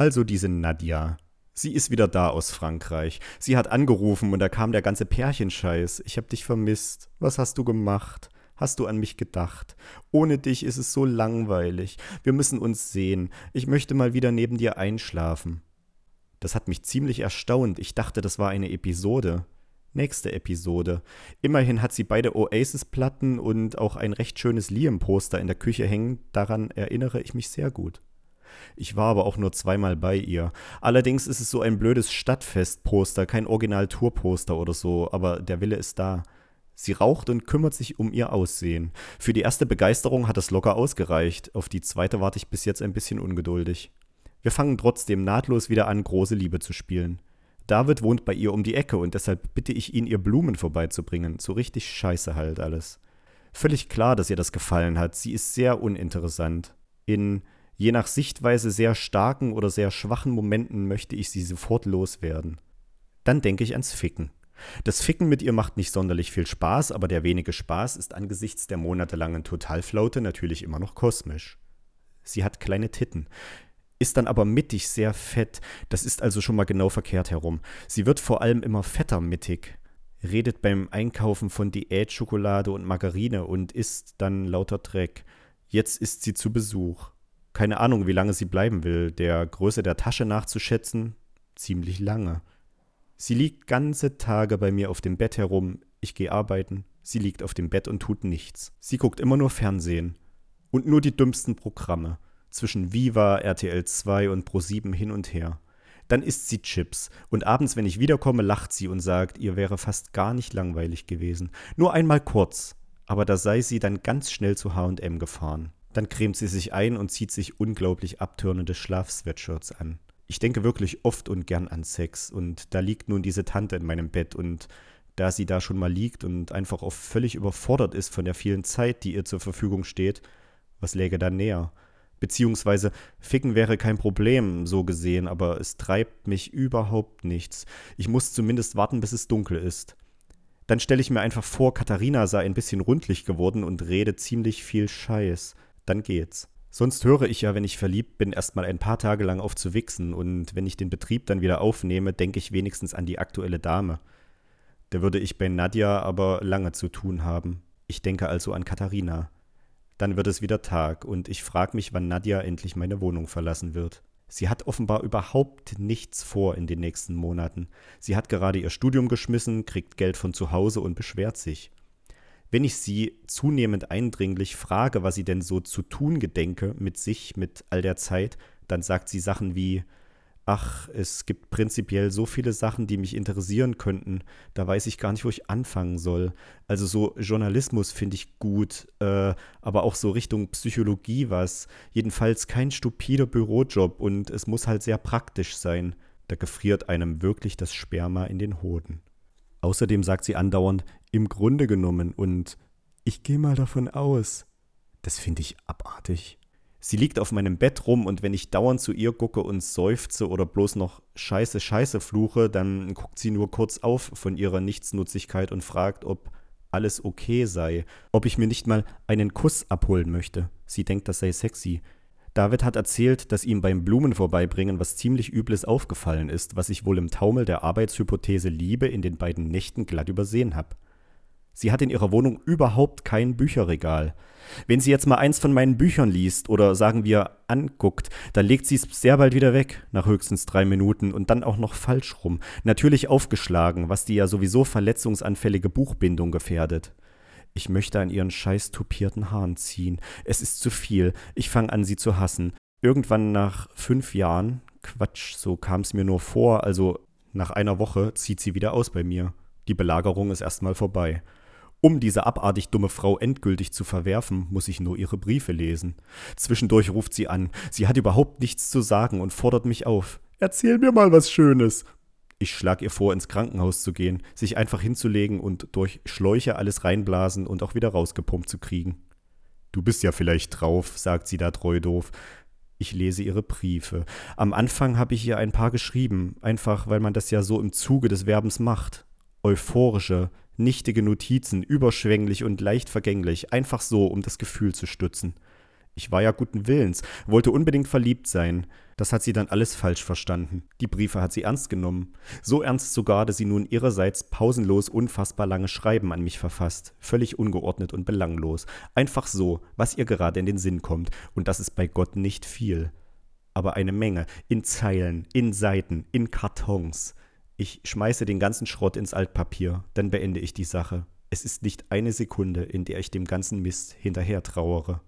Also diese Nadja. Sie ist wieder da aus Frankreich. Sie hat angerufen und da kam der ganze Pärchenscheiß. Ich hab dich vermisst. Was hast du gemacht? Hast du an mich gedacht? Ohne dich ist es so langweilig. Wir müssen uns sehen. Ich möchte mal wieder neben dir einschlafen. Das hat mich ziemlich erstaunt. Ich dachte, das war eine Episode. Nächste Episode. Immerhin hat sie beide Oasis-Platten und auch ein recht schönes Liam-Poster in der Küche hängen. Daran erinnere ich mich sehr gut. Ich war aber auch nur zweimal bei ihr. Allerdings ist es so ein blödes Stadtfest-Poster, kein Original-Tour-Poster oder so, aber der Wille ist da. Sie raucht und kümmert sich um ihr Aussehen. Für die erste Begeisterung hat es locker ausgereicht. Auf die zweite warte ich bis jetzt ein bisschen ungeduldig. Wir fangen trotzdem nahtlos wieder an, große Liebe zu spielen. David wohnt bei ihr um die Ecke und deshalb bitte ich ihn, ihr Blumen vorbeizubringen. So richtig scheiße halt alles. Völlig klar, dass ihr das gefallen hat. Sie ist sehr uninteressant. In je nach Sichtweise sehr starken oder sehr schwachen Momenten möchte ich sie sofort loswerden. Dann denke ich ans Ficken. Das Ficken mit ihr macht nicht sonderlich viel Spaß, aber der wenige Spaß ist angesichts der monatelangen Totalflaute natürlich immer noch kosmisch. Sie hat kleine Titten ist dann aber mittig sehr fett. Das ist also schon mal genau verkehrt herum. Sie wird vor allem immer fetter mittig. Redet beim Einkaufen von Diätschokolade und Margarine und isst dann lauter Dreck. Jetzt ist sie zu Besuch. Keine Ahnung, wie lange sie bleiben will. Der Größe der Tasche nachzuschätzen, ziemlich lange. Sie liegt ganze Tage bei mir auf dem Bett herum. Ich gehe arbeiten. Sie liegt auf dem Bett und tut nichts. Sie guckt immer nur Fernsehen. Und nur die dümmsten Programme zwischen Viva, RTL 2 und Pro7 hin und her. Dann isst sie Chips und abends, wenn ich wiederkomme, lacht sie und sagt, ihr wäre fast gar nicht langweilig gewesen. Nur einmal kurz, aber da sei sie dann ganz schnell zu HM gefahren. Dann cremt sie sich ein und zieht sich unglaublich abtörnende Schlafsweatshirts an. Ich denke wirklich oft und gern an Sex und da liegt nun diese Tante in meinem Bett und da sie da schon mal liegt und einfach auch völlig überfordert ist von der vielen Zeit, die ihr zur Verfügung steht, was läge da näher? Beziehungsweise ficken wäre kein Problem, so gesehen, aber es treibt mich überhaupt nichts. Ich muss zumindest warten, bis es dunkel ist. Dann stelle ich mir einfach vor, Katharina sei ein bisschen rundlich geworden und rede ziemlich viel Scheiß. Dann geht's. Sonst höre ich ja, wenn ich verliebt bin, erstmal ein paar Tage lang auf zu wichsen und wenn ich den Betrieb dann wieder aufnehme, denke ich wenigstens an die aktuelle Dame. Da würde ich bei Nadja aber lange zu tun haben. Ich denke also an Katharina. Dann wird es wieder Tag und ich frage mich, wann Nadja endlich meine Wohnung verlassen wird. Sie hat offenbar überhaupt nichts vor in den nächsten Monaten. Sie hat gerade ihr Studium geschmissen, kriegt Geld von zu Hause und beschwert sich. Wenn ich sie zunehmend eindringlich frage, was sie denn so zu tun gedenke mit sich, mit all der Zeit, dann sagt sie Sachen wie ach, es gibt prinzipiell so viele Sachen, die mich interessieren könnten. Da weiß ich gar nicht, wo ich anfangen soll. Also so Journalismus finde ich gut, äh, aber auch so Richtung Psychologie was. Jedenfalls kein stupider Bürojob und es muss halt sehr praktisch sein. Da gefriert einem wirklich das Sperma in den Hoden. Außerdem sagt sie andauernd, im Grunde genommen und ich gehe mal davon aus. Das finde ich abartig. Sie liegt auf meinem Bett rum und wenn ich dauernd zu ihr gucke und seufze oder bloß noch Scheiße, Scheiße fluche, dann guckt sie nur kurz auf von ihrer Nichtsnutzigkeit und fragt, ob alles okay sei, ob ich mir nicht mal einen Kuss abholen möchte. Sie denkt, das sei sexy. David hat erzählt, dass ihm beim Blumen vorbeibringen was ziemlich Übles aufgefallen ist, was ich wohl im Taumel der Arbeitshypothese Liebe in den beiden Nächten glatt übersehen habe. Sie hat in ihrer Wohnung überhaupt kein Bücherregal. Wenn sie jetzt mal eins von meinen Büchern liest oder sagen wir anguckt, dann legt sie es sehr bald wieder weg, nach höchstens drei Minuten und dann auch noch falsch rum. Natürlich aufgeschlagen, was die ja sowieso verletzungsanfällige Buchbindung gefährdet. Ich möchte an ihren scheiß tupierten Haaren ziehen. Es ist zu viel. Ich fange an, sie zu hassen. Irgendwann nach fünf Jahren, Quatsch, so kam es mir nur vor, also nach einer Woche zieht sie wieder aus bei mir. Die Belagerung ist erstmal vorbei. Um diese abartig dumme Frau endgültig zu verwerfen, muss ich nur ihre Briefe lesen. Zwischendurch ruft sie an. Sie hat überhaupt nichts zu sagen und fordert mich auf. Erzähl mir mal was Schönes. Ich schlag ihr vor, ins Krankenhaus zu gehen, sich einfach hinzulegen und durch Schläuche alles reinblasen und auch wieder rausgepumpt zu kriegen. Du bist ja vielleicht drauf, sagt sie da treu doof. Ich lese ihre Briefe. Am Anfang habe ich ihr ein paar geschrieben, einfach weil man das ja so im Zuge des Verbens macht. Euphorische, nichtige Notizen, überschwänglich und leicht vergänglich, einfach so, um das Gefühl zu stützen. Ich war ja guten Willens, wollte unbedingt verliebt sein. Das hat sie dann alles falsch verstanden. Die Briefe hat sie ernst genommen. So ernst sogar, dass sie nun ihrerseits pausenlos unfassbar lange Schreiben an mich verfasst. Völlig ungeordnet und belanglos. Einfach so, was ihr gerade in den Sinn kommt. Und das ist bei Gott nicht viel. Aber eine Menge. In Zeilen, in Seiten, in Kartons. Ich schmeiße den ganzen Schrott ins Altpapier, dann beende ich die Sache. Es ist nicht eine Sekunde, in der ich dem ganzen Mist hinterher trauere.